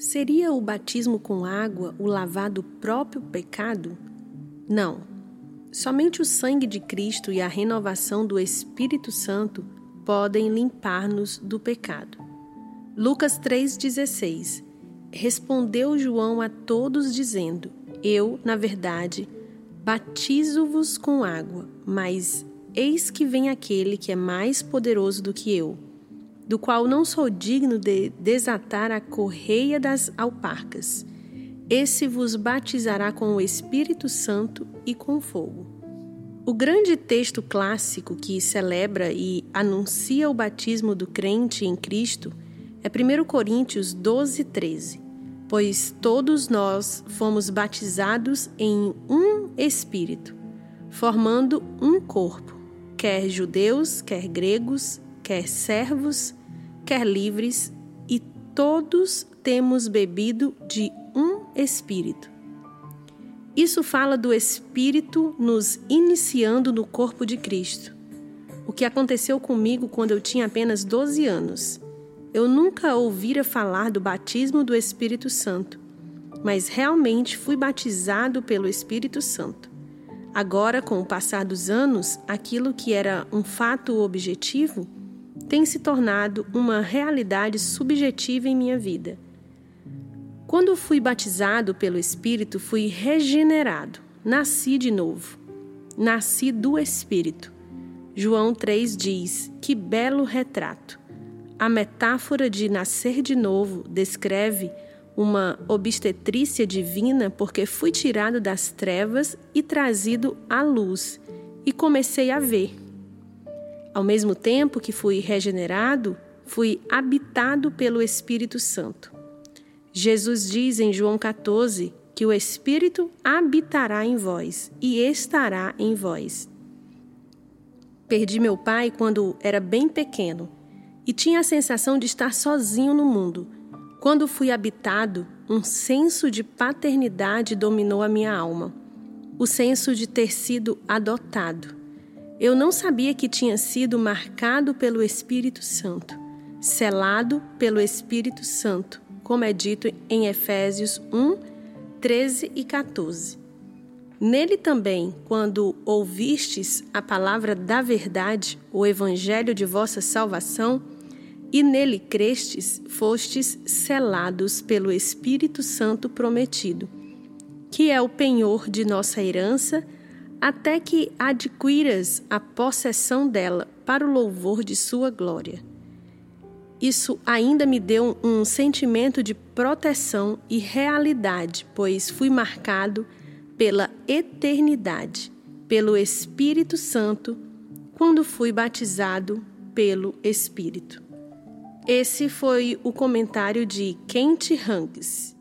Seria o batismo com água o lavar do próprio pecado? Não. Somente o sangue de Cristo e a renovação do Espírito Santo podem limpar-nos do pecado. Lucas 3,16 Respondeu João a todos, dizendo: Eu, na verdade, batizo-vos com água, mas eis que vem aquele que é mais poderoso do que eu do qual não sou digno de desatar a correia das alparcas. Esse vos batizará com o Espírito Santo e com fogo. O grande texto clássico que celebra e anuncia o batismo do crente em Cristo é 1 Coríntios 12, 13. Pois todos nós fomos batizados em um Espírito, formando um corpo, quer judeus, quer gregos, quer servos, livres, e todos temos bebido de um Espírito. Isso fala do Espírito nos iniciando no corpo de Cristo. O que aconteceu comigo quando eu tinha apenas 12 anos. Eu nunca ouvira falar do batismo do Espírito Santo, mas realmente fui batizado pelo Espírito Santo. Agora, com o passar dos anos, aquilo que era um fato objetivo tem se tornado uma realidade subjetiva em minha vida. Quando fui batizado pelo Espírito, fui regenerado, nasci de novo, nasci do Espírito. João 3 diz: Que belo retrato! A metáfora de nascer de novo descreve uma obstetrícia divina, porque fui tirado das trevas e trazido à luz, e comecei a ver. Ao mesmo tempo que fui regenerado, fui habitado pelo Espírito Santo. Jesus diz em João 14 que o Espírito habitará em vós e estará em vós. Perdi meu pai quando era bem pequeno e tinha a sensação de estar sozinho no mundo. Quando fui habitado, um senso de paternidade dominou a minha alma, o senso de ter sido adotado. Eu não sabia que tinha sido marcado pelo Espírito Santo, selado pelo Espírito Santo, como é dito em Efésios 1, 13 e 14. Nele também, quando ouvistes a palavra da verdade, o evangelho de vossa salvação, e nele crestes, fostes selados pelo Espírito Santo prometido, que é o penhor de nossa herança até que adquiras a possessão dela para o louvor de sua glória. Isso ainda me deu um sentimento de proteção e realidade, pois fui marcado pela eternidade, pelo Espírito Santo, quando fui batizado pelo Espírito. Esse foi o comentário de Kent Hanks.